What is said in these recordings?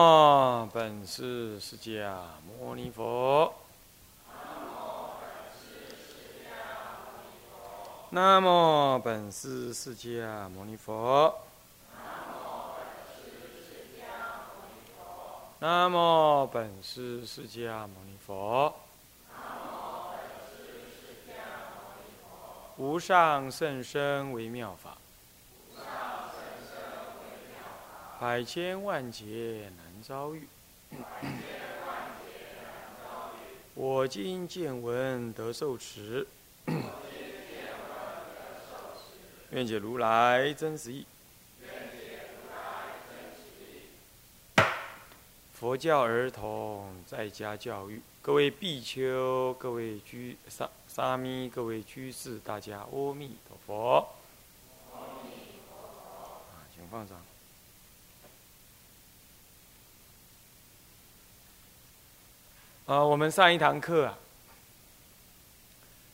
啊，本师释迦牟尼佛。南无本师释迦牟尼佛。南无本师释迦牟尼佛。无上甚深微妙法。百千万劫难遭遇，我今见闻得受持，愿解如来真实义。佛教儿童在家教育，各位比丘、各位居沙沙弥、各位居士，大家阿弥陀佛。啊，请放上。啊，我们上一堂课啊，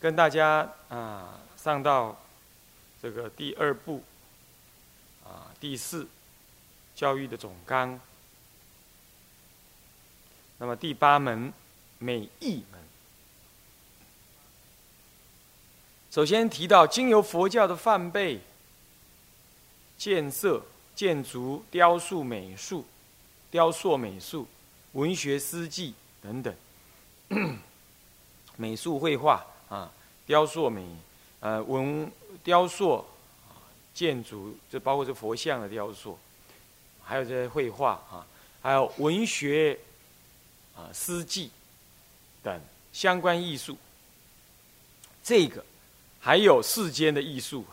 跟大家啊上到这个第二部啊第四教育的总纲，那么第八门美意门，首先提到经由佛教的梵呗、建设、建筑、雕塑、美术、雕塑、美术、文学、诗记等等。美术绘画啊，雕塑美，呃文雕塑，建筑就包括这佛像的雕塑，还有这些绘画啊，还有文学啊诗记等相关艺术。这个还有世间的艺术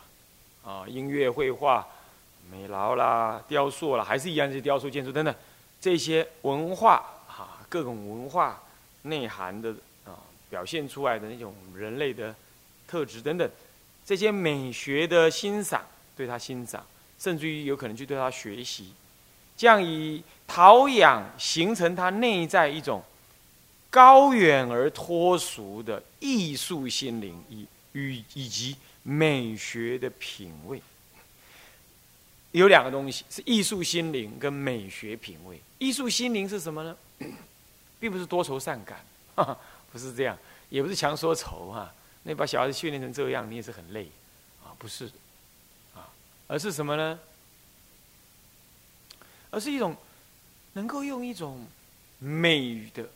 啊，音乐、绘画、美劳啦、雕塑啦，还是一样，这些雕塑、建筑等等这些文化，各种文化。内涵的啊，表现出来的那种人类的特质等等，这些美学的欣赏，对他欣赏，甚至于有可能去对他学习，这样以陶养形成他内在一种高远而脱俗的艺术心灵，以与以及美学的品味。有两个东西是艺术心灵跟美学品味。艺术心灵是什么呢？并不是多愁善感，不是这样，也不是强说愁哈。那把小孩子训练成这样，你也是很累啊，不是啊，而是什么呢？而是一种能够用一种美的、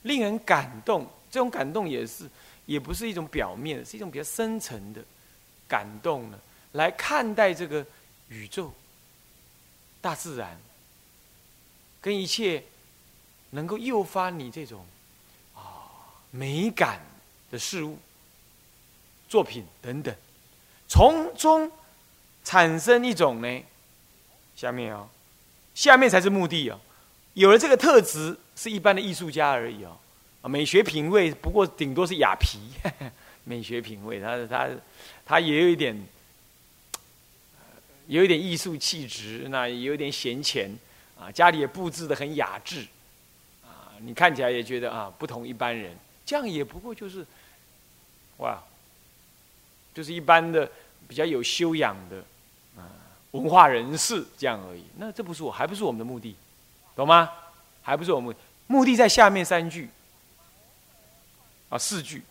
令人感动，这种感动也是，也不是一种表面，是一种比较深层的感动呢，来看待这个宇宙、大自然跟一切。能够诱发你这种啊美感的事物、作品等等，从中产生一种呢，下面哦，下面才是目的哦。有了这个特质，是一般的艺术家而已哦。美学品味不过顶多是雅皮，美学品味，他他他也有一点，有一点艺术气质，那也有点闲钱啊，家里也布置的很雅致。你看起来也觉得啊，不同一般人，这样也不过就是，哇，就是一般的比较有修养的啊文化人士这样而已。那这不是我，还不是我们的目的，懂吗？还不是我们目的在下面三句啊四句，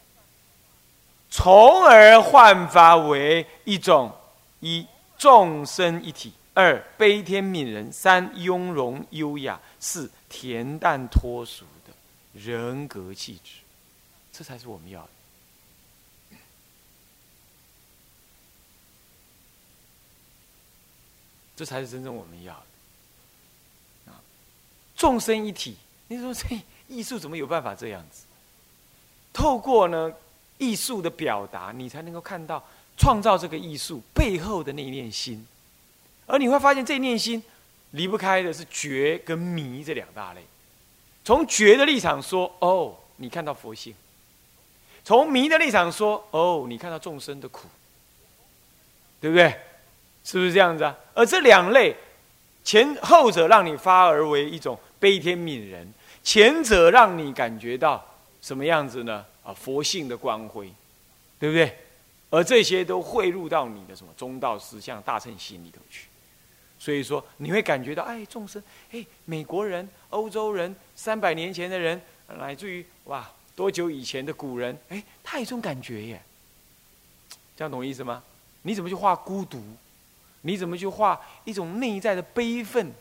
从而焕发为一种一众生一体，二悲天悯人，三雍容优雅，四。恬淡脱俗的人格气质，这才是我们要的。这才是真正我们要的。啊，众生一体，你说这艺术怎么有办法这样子？透过呢艺术的表达，你才能够看到创造这个艺术背后的那一念心，而你会发现这一念心。离不开的是觉跟迷这两大类。从觉的立场说，哦，你看到佛性；从迷的立场说，哦，你看到众生的苦，对不对？是不是这样子啊？而这两类，前后者让你发而为一种悲天悯人，前者让你感觉到什么样子呢？啊，佛性的光辉，对不对？而这些都汇入到你的什么中道思想大乘心里头去。所以说你会感觉到，哎，众生，哎，美国人、欧洲人，三百年前的人，乃至于哇，多久以前的古人，哎，他有这种感觉耶。这样懂我意思吗？你怎么去画孤独？你怎么去画一种内在的悲愤？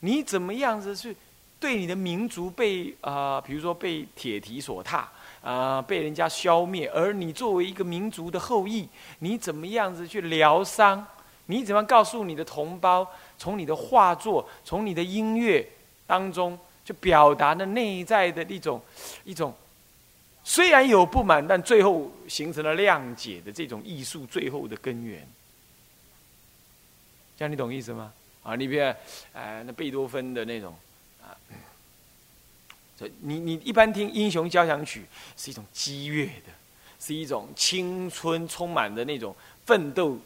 你怎么样子去对你的民族被啊，比如说被铁蹄所踏啊，被人家消灭，而你作为一个民族的后裔，你怎么样子去疗伤？你怎么告诉你的同胞，从你的画作，从你的音乐当中，就表达的内在的一种一种，虽然有不满，但最后形成了谅解的这种艺术最后的根源。这样你懂意思吗？啊，你比如，呃，那贝多芬的那种啊，这你你一般听英雄交响曲是一种激越的，是一种青春充满的那种奋斗。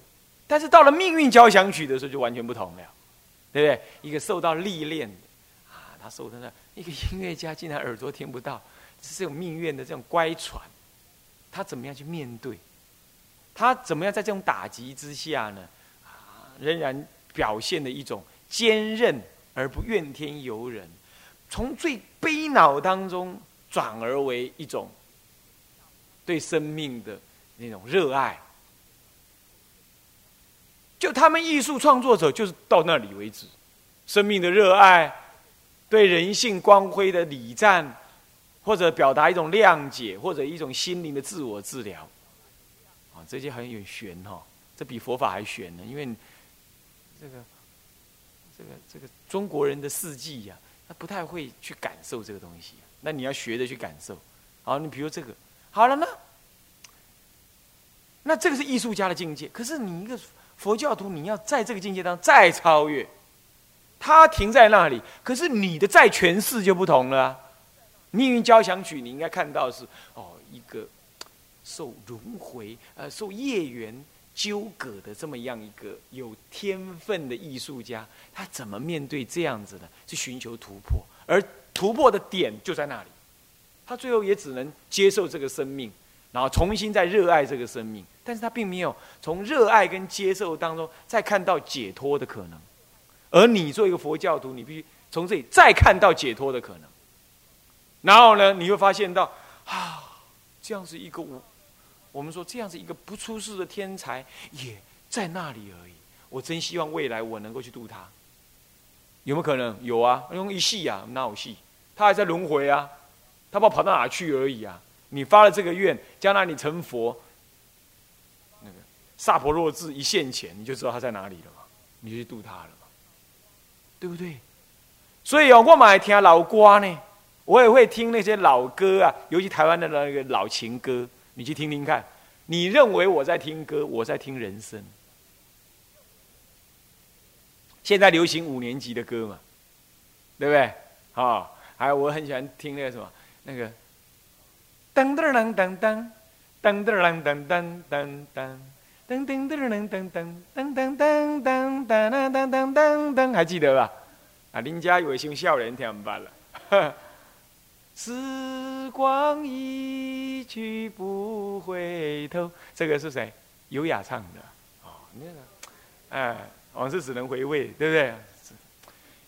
但是到了命运交响曲的时候，就完全不同了，对不对？一个受到历练的啊，他受的那一个音乐家，竟然耳朵听不到，是这种命运的这种乖舛，他怎么样去面对？他怎么样在这种打击之下呢？啊，仍然表现的一种坚韧而不怨天尤人，从最悲恼当中转而为一种对生命的那种热爱。就他们艺术创作者就是到那里为止，生命的热爱，对人性光辉的礼赞，或者表达一种谅解，或者一种心灵的自我治疗，啊，这些很有玄哈，这比佛法还玄呢。因为这个这个这个中国人的事迹呀，他不太会去感受这个东西，那你要学着去感受。好，你比如这个，好了呢，那这个是艺术家的境界，可是你一个。佛教徒，你要在这个境界当中再超越，他停在那里，可是你的再诠释就不同了。命运交响曲，你应该看到是哦，一个受轮回、呃，受业缘纠葛的这么样一个有天分的艺术家，他怎么面对这样子的去寻求突破？而突破的点就在那里，他最后也只能接受这个生命。然后重新再热爱这个生命，但是他并没有从热爱跟接受当中再看到解脱的可能，而你做一个佛教徒，你必须从这里再看到解脱的可能。然后呢，你会发现到啊，这样子一个我，我们说这样子一个不出世的天才也在那里而已。我真希望未来我能够去度他，有没有可能？有啊，用一戏啊，哪有戏？他还在轮回啊，他不知道跑到哪去而已啊。你发了这个愿，将来你成佛，那个萨婆若智一现前，你就知道他在哪里了嘛？你就去度他了嘛？对不对？所以哦，我买听老歌呢，我也会听那些老歌啊，尤其台湾的那个老情歌，你去听听看。你认为我在听歌，我在听人生。现在流行五年级的歌嘛，对不对？啊，还有我很喜欢听那个什么那个。噔噔噔噔噔，噔噔噔噔噔噔噔，噔噔噔噔噔噔噔噔噔噔噔噔噔噔噔，还记得吧？啊，林家有像笑人听罢了。时光一去不回头，这个是谁？优雅唱的。哦，那个，哎，往事只能回味，对不对？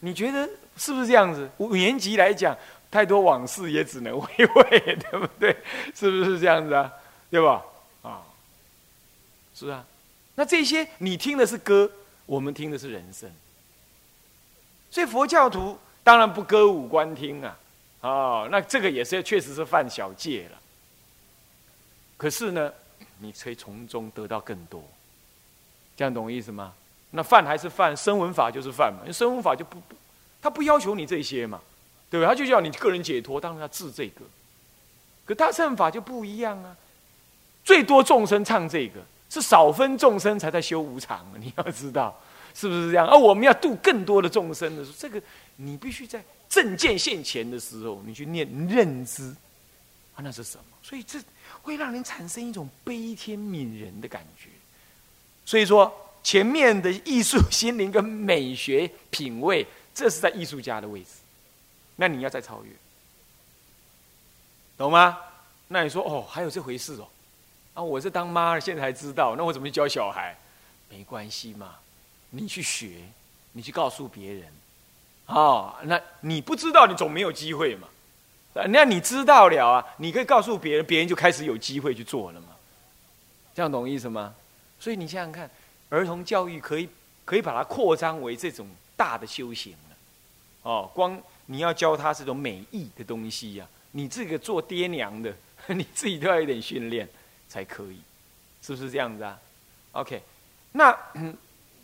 你觉得是不是这样子？五年级来讲。太多往事也只能回味，对不对？是不是这样子啊？对吧？啊，是啊。那这些你听的是歌，我们听的是人生。所以佛教徒当然不歌舞观听啊，哦，那这个也是确实是犯小戒了。可是呢，你可以从中得到更多，这样懂我意思吗？那犯还是犯，声闻法就是犯嘛，因为声闻法就不不，他不要求你这些嘛。对吧？他就叫你个人解脱，当然要治这个。可大乘法就不一样啊，最多众生唱这个，是少分众生才在修无常。你要知道，是不是这样？而我们要度更多的众生的时候，这个你必须在正见现前的时候，你去念认知啊，那是什么？所以这会让人产生一种悲天悯人的感觉。所以说，前面的艺术心灵跟美学品味，这是在艺术家的位置。那你要再超越，懂吗？那你说哦，还有这回事哦？啊，我是当妈，现在才知道，那我怎么去教小孩？没关系嘛，你去学，你去告诉别人，哦，那你不知道，你总没有机会嘛。那你知道了啊，你可以告诉别人，别人就开始有机会去做了嘛。这样懂意思吗？所以你想想看，儿童教育可以可以把它扩张为这种大的修行了。哦，光你要教他这种美意的东西呀，你这个做爹娘的，你自己都要有点训练才可以，是不是这样子啊？OK，那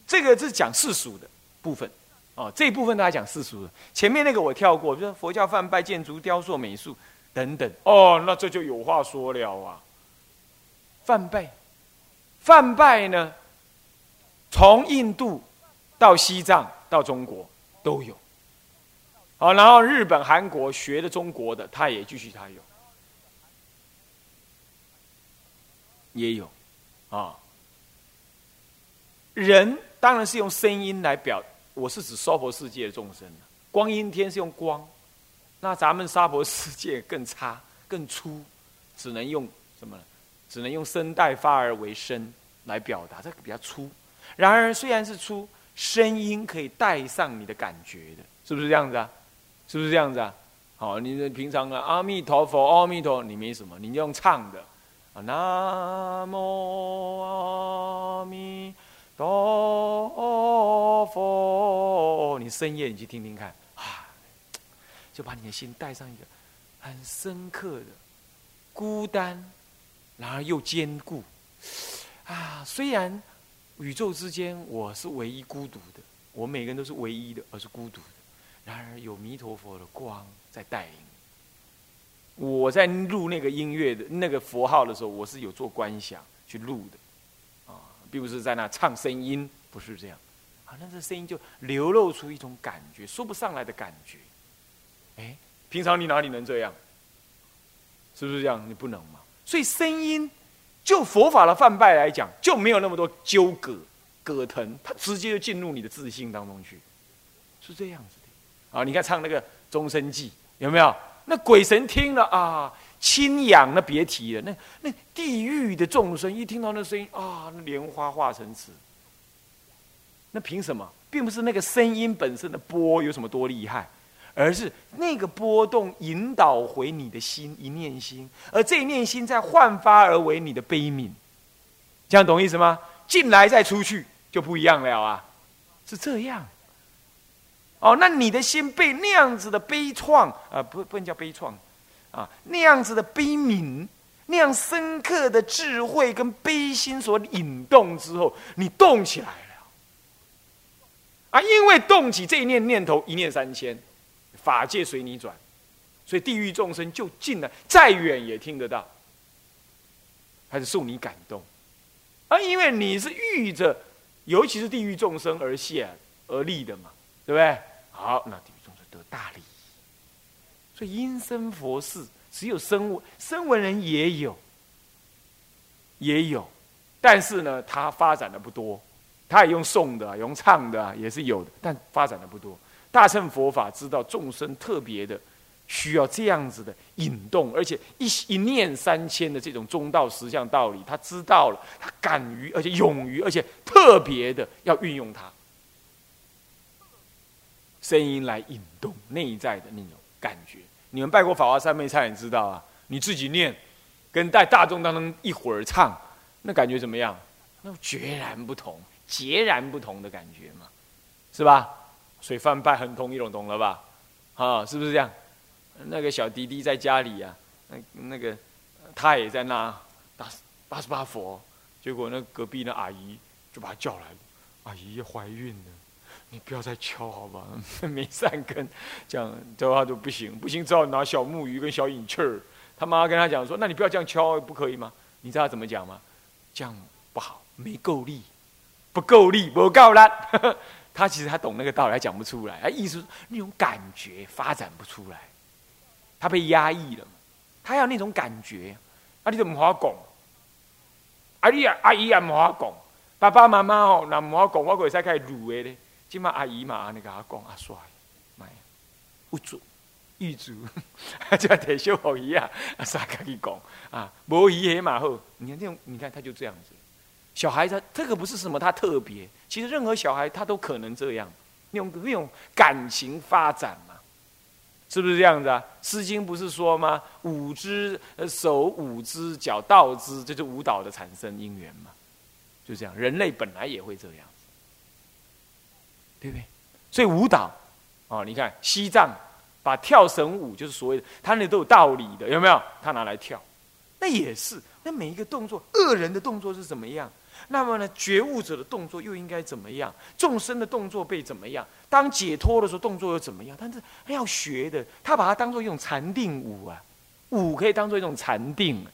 这个是讲世俗的部分，哦，这一部分大家讲世俗的，前面那个我跳过，比如说佛教梵拜、建筑、雕塑、美术等等，哦，那这就有话说了啊。梵拜，梵拜呢，从印度到西藏到中国都有。好，然后日本、韩国学的中国的，他也继续他有，也有，啊，人当然是用声音来表，我是指娑婆世界的众生光阴天是用光，那咱们娑婆世界更差、更粗，只能用什么？只能用声带发而为声来表达，这个比较粗。然而虽然是粗，声音可以带上你的感觉的，是不是这样子啊？是不是这样子啊？好，你平常啊，阿弥陀佛，阿弥陀，你没什么，你用唱的，啊，南无阿弥陀佛，你深夜你去听听看，啊，就把你的心带上一个很深刻的孤单，然而又坚固，啊，虽然宇宙之间我是唯一孤独的，我每个人都是唯一的，而是孤独的。然而有弥陀佛的光在带领。我在录那个音乐的那个佛号的时候，我是有做观想去录的，啊，并不是在那唱声音，不是这样，啊，那这声音就流露出一种感觉，说不上来的感觉。哎，平常你哪里能这样？是不是这样？你不能嘛。所以声音，就佛法的泛拜来讲，就没有那么多纠葛、葛藤，它直接就进入你的自信当中去，是这样子。啊，你看唱那个《终身记》，有没有？那鬼神听了啊，亲痒，那别提了。那那地狱的众生一听到那声音啊，莲花化成池。那凭什么？并不是那个声音本身的波有什么多厉害，而是那个波动引导回你的心一念心，而这一念心再焕发而为你的悲悯。这样懂意思吗？进来再出去就不一样了啊，是这样。哦，那你的心被那样子的悲怆啊，不不能叫悲怆，啊，那样子的悲悯，那样深刻的智慧跟悲心所引动之后，你动起来了，啊，因为动起这一念念头，一念三千，法界随你转，所以地狱众生就近了，再远也听得到，还是受你感动，啊，因为你是遇着，尤其是地狱众生而现而立的嘛。对不对？好，那地狱众生得大利益。所以因生佛事，只有声闻，声闻人也有，也有，但是呢，他发展的不多。他也用诵的，用唱的，也是有的，但发展的不多。大乘佛法知道众生特别的需要这样子的引动，而且一一念三千的这种中道实相道理，他知道了，他敢于，而且勇于，而且特别的要运用它。声音来引动内在的那种感觉。你们拜过法华三昧忏，也知道啊。你自己念，跟在大众当中一会儿唱，那感觉怎么样？那决然不同，截然不同的感觉嘛，是吧？所以翻拜很同一种，懂了吧？啊，是不是这样？那个小弟弟在家里啊，那那个他也在那八八十八佛，结果那隔壁那阿姨就把他叫来，阿姨怀孕了。你不要再敲好吧，没善根，这样的话就不行，不行只好拿小木鱼跟小引气儿。他妈跟他讲说：“那你不要这样敲，不可以吗？”你知道他怎么讲吗？这样不好，没够力，不够力，不够力。他其实他懂那个道理，他讲不出来。他意思那种感觉发展不出来，他被压抑了。他要那种感觉，啊，你怎么好讲？阿姨啊，阿姨也唔好讲，爸爸妈妈哦，那唔好讲，我可以使开始录的咧。今嘛阿姨嘛安尼甲我讲阿帅，妈呀，不足，玉足，就 提小好姨啊，阿啥家己讲啊，无姨也嘛好。你看这种，你看他就这样子。小孩他这个不是什么他特别，其实任何小孩他都可能这样。那种那种感情发展嘛，是不是这样子啊？《诗经》不是说吗？舞之手舞之脚蹈之，这就舞蹈的产生因缘嘛，就这样。人类本来也会这样子，对不对？所以舞蹈，哦，你看西藏把跳绳舞，就是所谓的，他那都有道理的，有没有？他拿来跳，那也是。那每一个动作，恶人的动作是怎么样？那么呢，觉悟者的动作又应该怎么样？众生的动作被怎么样？当解脱的时候，动作又怎么样？但是要学的，他把它当做一种禅定舞啊，舞可以当做一种禅定，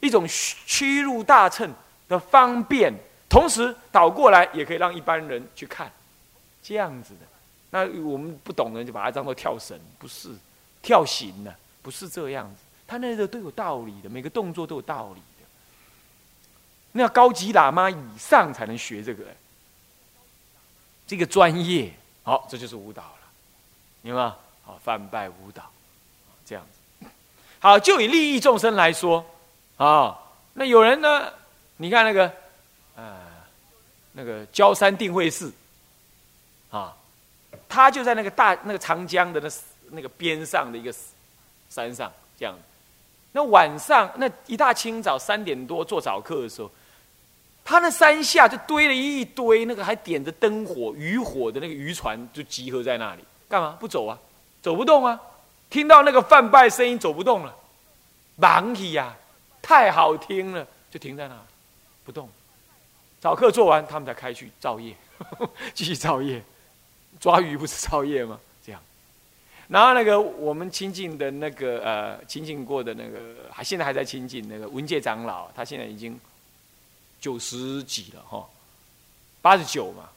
一种屈入大乘的方便，同时倒过来也可以让一般人去看，这样子的。那我们不懂的人就把它当做跳绳，不是跳行的，不是这样子。他那个都有道理的，每个动作都有道理的。那要高级喇嘛以上才能学这个，这个专业，好，这就是舞蹈了，明白吗？好，泛拜舞蹈，这样子。好，就以利益众生来说，啊，那有人呢？你看那个，呃，那个焦山定慧寺，啊，他就在那个大那个长江的那那个边上的一个山上，这样。那晚上那一大清早三点多做早课的时候。他那山下就堆了一堆那个还点着灯火渔火的那个渔船，就集合在那里，干嘛不走啊？走不动啊！听到那个泛拜声音，走不动了，忙起呀，太好听了，就停在那，不动。早课做完，他们才开去造业，继续造业，抓鱼不是造业吗？这样。然后那个我们亲近的那个呃亲近过的那个，还现在还在亲近那个文界长老，他现在已经。九十几了哈，八十九嘛，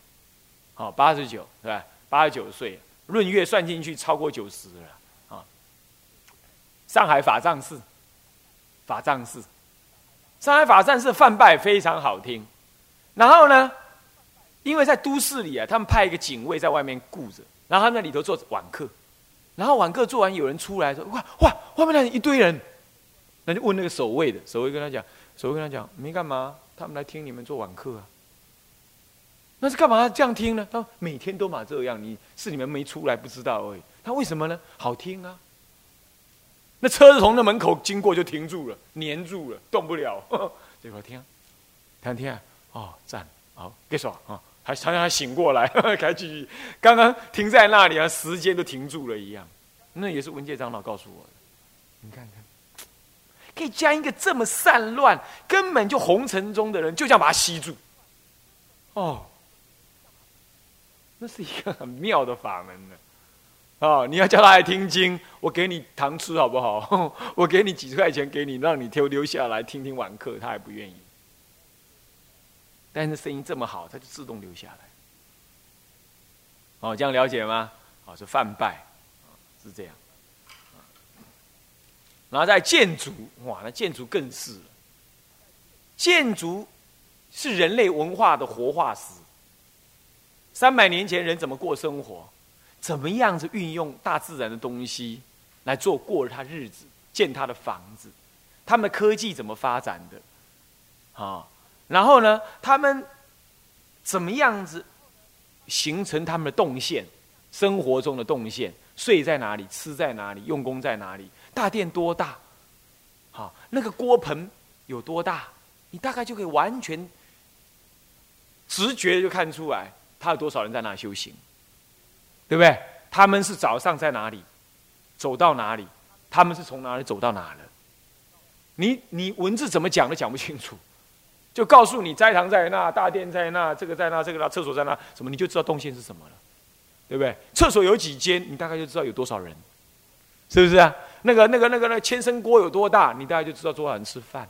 好八十九是吧？八十九岁，闰月算进去超过九十了啊。上海法藏寺，法藏寺，上海法藏寺饭拜非常好听。然后呢，因为在都市里啊，他们派一个警卫在外面顾着，然后他那里头做晚课，然后晚课做完，有人出来说：“哇哇，外面那一堆人。”那就问那个守卫的，守卫跟他讲，守卫跟他讲，没干嘛。他们来听你们做晚课啊？那是干嘛这样听呢？他说每天都嘛这样，你是你们没出来不知道而已。他为什么呢？好听啊！那车子从那门口经过就停住了，黏住了，动不了。这块听，听听哦，赞好，别说啊，还常常还醒过来，开继续。刚刚停在那里啊，时间都停住了一样。那也是文界长老告诉我的，你看看。可以将一个这么散乱、根本就红尘中的人，就这样把他吸住。哦，那是一个很妙的法门呢。哦，你要叫他来听经，我给你糖吃好不好？我给你几十块钱，给你让你留留下来听听晚课，他还不愿意。但是声音这么好，它就自动留下来。哦，这样了解吗？哦，是泛拜，是这样。然后在建筑，哇，那建筑更是了。建筑是人类文化的活化石。三百年前人怎么过生活？怎么样子运用大自然的东西来做过他日子、建他的房子？他们的科技怎么发展的？啊，然后呢，他们怎么样子形成他们的动线？生活中的动线，睡在哪里？吃在哪里？用功在哪里？大殿多大？好，那个锅盆有多大？你大概就可以完全直觉就看出来，他有多少人在那修行，对不对？他们是早上在哪里，走到哪里？他们是从哪里走到哪了？你你文字怎么讲都讲不清楚，就告诉你斋堂在那，大殿在那，这个在那，这个那，厕所在那，什么你就知道动线是什么了，对不对？厕所有几间，你大概就知道有多少人。是不是啊？那个、那个、那个、那个千升锅有多大？你大概就知道多少人吃饭，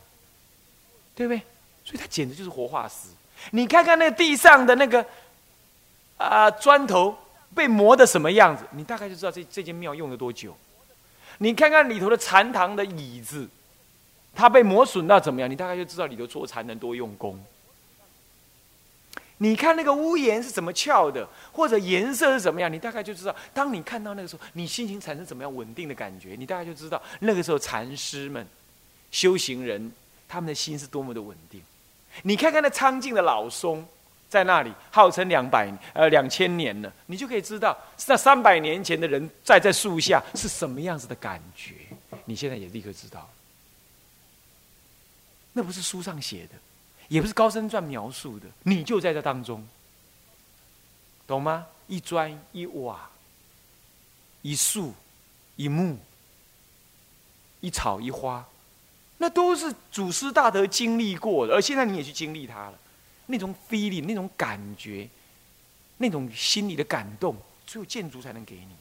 对不对？所以它简直就是活化石。你看看那个地上的那个啊砖头被磨的什么样子，你大概就知道这这间庙用了多久。你看看里头的禅堂的椅子，它被磨损到怎么样？你大概就知道里头做禅能多用功。你看那个屋檐是怎么翘的，或者颜色是怎么样，你大概就知道。当你看到那个时候，你心情产生怎么样稳定的感觉，你大概就知道那个时候禅师们、修行人他们的心是多么的稳定。你看看那苍劲的老松，在那里，号称两百呃两千年了，你就可以知道那三百年前的人站在树下是什么样子的感觉。你现在也立刻知道，那不是书上写的，也不是高僧传描述的，你就在这当中，懂吗？一砖一瓦，一树一木，一草一花。那都是祖师大德经历过的，而现在你也去经历它了，那种 feeling，那种感觉，那种心里的感动，只有建筑才能给你，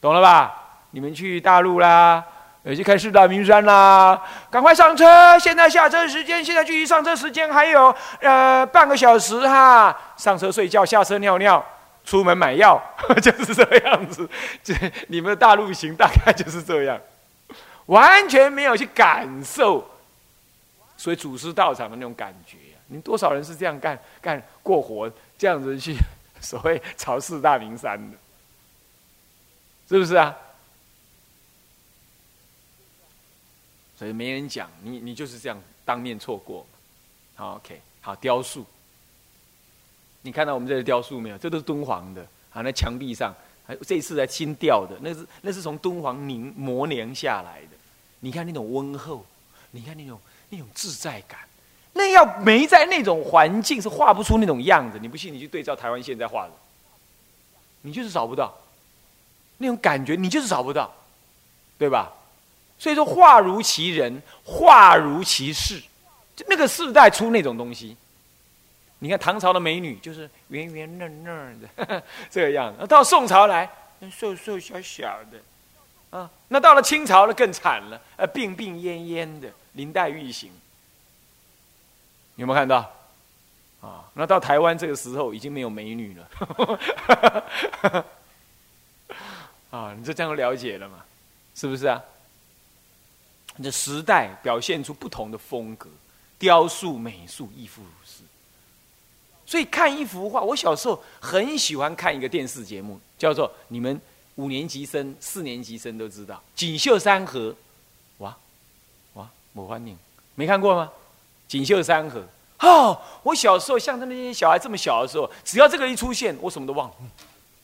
懂了吧？你们去大陆啦，有去看四大名山啦，赶快上车！现在下车时间，现在距离上车时间还有呃半个小时哈，上车睡觉，下车尿尿，出门买药，就是这样子。这你们的大陆行大概就是这样。完全没有去感受，所以祖师道场的那种感觉呀，你多少人是这样干干过活，这样子去所谓朝四大名山的，是不是啊？所以没人讲，你你就是这样当面错过。好，OK，好，雕塑，你看到我们这个雕塑没有？这都是敦煌的啊，那墙壁上，还这一次才新雕的，那是那是从敦煌凝磨年下来的。你看那种温厚，你看那种那种自在感，那要没在那种环境是画不出那种样子。你不信，你去对照台湾现在画的，你就是找不到那种感觉，你就是找不到，对吧？所以说，画如其人，画如其事，就那个世代出那种东西。你看唐朝的美女就是圆圆嫩嫩的 这个样子，到宋朝来瘦瘦小小的。啊，那到了清朝了更惨了，呃，病病恹恹的，林黛玉型，有没有看到？啊，那到台湾这个时候已经没有美女了，啊，你就这样了解了嘛？是不是啊？的时代表现出不同的风格，雕塑、美术亦复如是。所以看一幅画，我小时候很喜欢看一个电视节目，叫做你们。五年级生、四年级生都知道《锦绣山河》，哇哇，我欢迎，没看过吗？《锦绣山河》哦，我小时候像他那些小孩这么小的时候，只要这个一出现，我什么都忘了，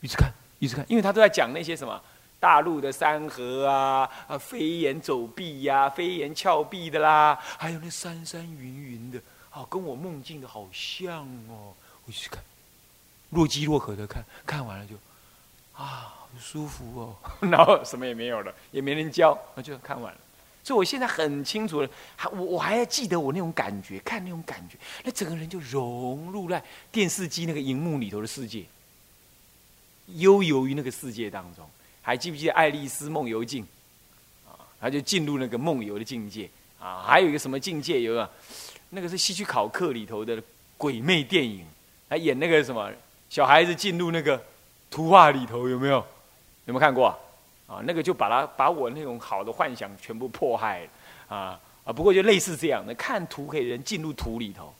一直看，一直看，因为他都在讲那些什么大陆的山河啊啊，飞檐走壁呀，飞檐峭壁的啦，还有那山山云云的，哦，跟我梦境的好像哦，我去看，若即若可的看，看完了就啊。好舒服哦，然后什么也没有了，也没人教，我就看完了。所以我现在很清楚了，还我我还要记得我那种感觉，看那种感觉，那整个人就融入在电视机那个荧幕里头的世界，悠游于那个世界当中。还记不记得《爱丽丝梦游境》啊？他就进入那个梦游的境界啊。还有一个什么境界？有啊，那个是希区考克里头的鬼魅电影，他演那个什么小孩子进入那个图画里头，有没有？有没有看过啊？啊，那个就把他把我那种好的幻想全部迫害了啊啊！不过就类似这样的，看图可以人进入图里头，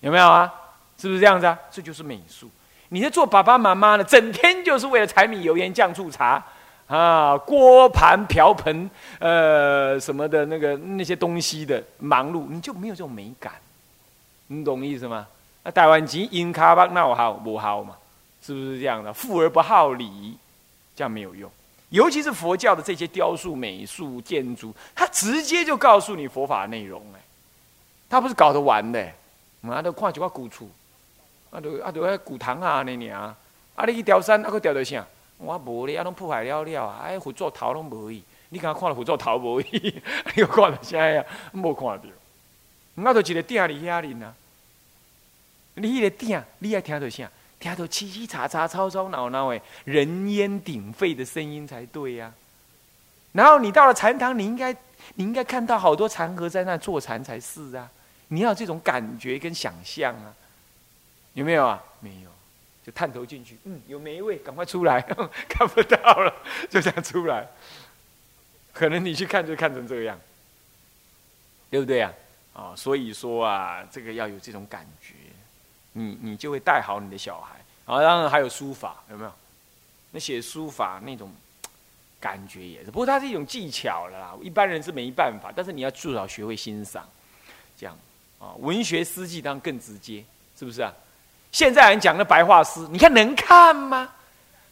有没有啊？是不是这样子啊？这就是美术。你在做爸爸妈妈的，整天就是为了柴米油盐酱醋茶啊，锅盘瓢盆呃什么的那个那些东西的忙碌，你就没有这种美感，你懂意思吗？啊台湾籍因卡巴闹好不好嘛？是不是这样的？富而不好礼。这样没有用，尤其是佛教的这些雕塑、美术、建筑，它直接就告诉你佛法内容哎，它不是搞得完的，啊都看一块古厝，啊都啊都迄古堂啊那尔，啊啊你去雕山啊，佫雕到啥？我无咧，啊拢破坏了了啊，哎佛祖头拢无去，你刚刚看了佛祖头无去，你又看到啥呀？无看到，我就一个鼎伫遐哩呐，你迄个鼎，你爱听到啥？听到叽叽喳喳、吵吵闹闹诶，人烟鼎沸的声音才对呀。然后你到了禅堂，你应该你应该看到好多禅和在那坐禅才是啊。你要这种感觉跟想象啊，有没有啊？没有，就探头进去，嗯，有没一位？赶快出来，看不到了，就这样出来。可能你去看就看成这个样，对不对啊？啊，所以说啊，这个要有这种感觉。你你就会带好你的小孩，啊当然还有书法，有没有？那写书法那种感觉也是，不过它是一种技巧了啦，一般人是没办法。但是你要至少学会欣赏，这样啊。文学诗记当然更直接，是不是啊？现在人讲的白话诗，你看能看吗？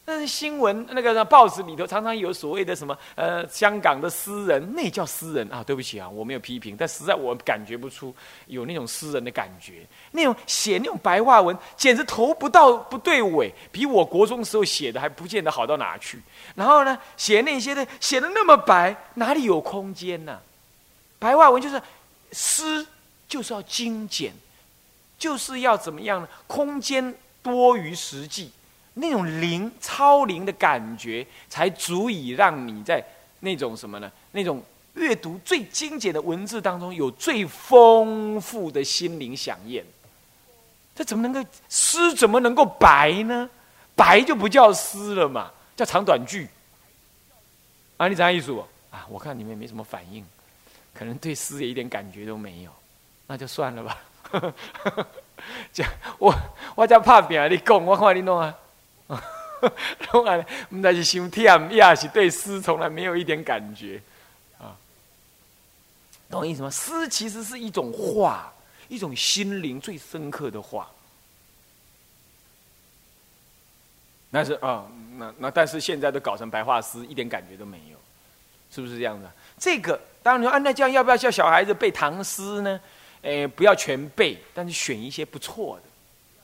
但是新闻那个报纸里头常常有所谓的什么呃香港的诗人，那叫诗人啊？对不起啊，我没有批评，但实在我感觉不出有那种诗人的感觉。那种写那种白话文，简直头不到不对尾，比我国中时候写的还不见得好到哪去。然后呢，写那些的写的那么白，哪里有空间呢？白话文就是诗，就是要精简，就是要怎么样呢？空间多于实际。那种灵超灵的感觉，才足以让你在那种什么呢？那种阅读最精简的文字当中，有最丰富的心灵响应。这怎么能够诗？怎么能够白呢？白就不叫诗了嘛，叫长短句。啊，你怎样意思？啊，我看你们也没什么反应，可能对诗也一点感觉都没有，那就算了吧。讲我我叫怕病，你讲我看你弄啊。当然，唔但是想听，也是对诗从来没有一点感觉啊。懂我意思吗？诗其实是一种画，一种心灵最深刻的画。但是啊，那那但是现在都搞成白话诗，一点感觉都没有，是不是这样子？这个当然说，啊，那这样要不要叫小孩子背唐诗呢？哎，不要全背，但是选一些不错的，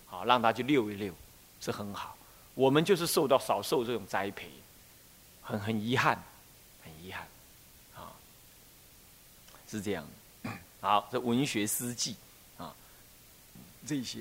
好让他去溜一溜，是很好。我们就是受到少受这种栽培，很很遗憾，很遗憾，啊，是这样。好，这文学诗记啊，这些。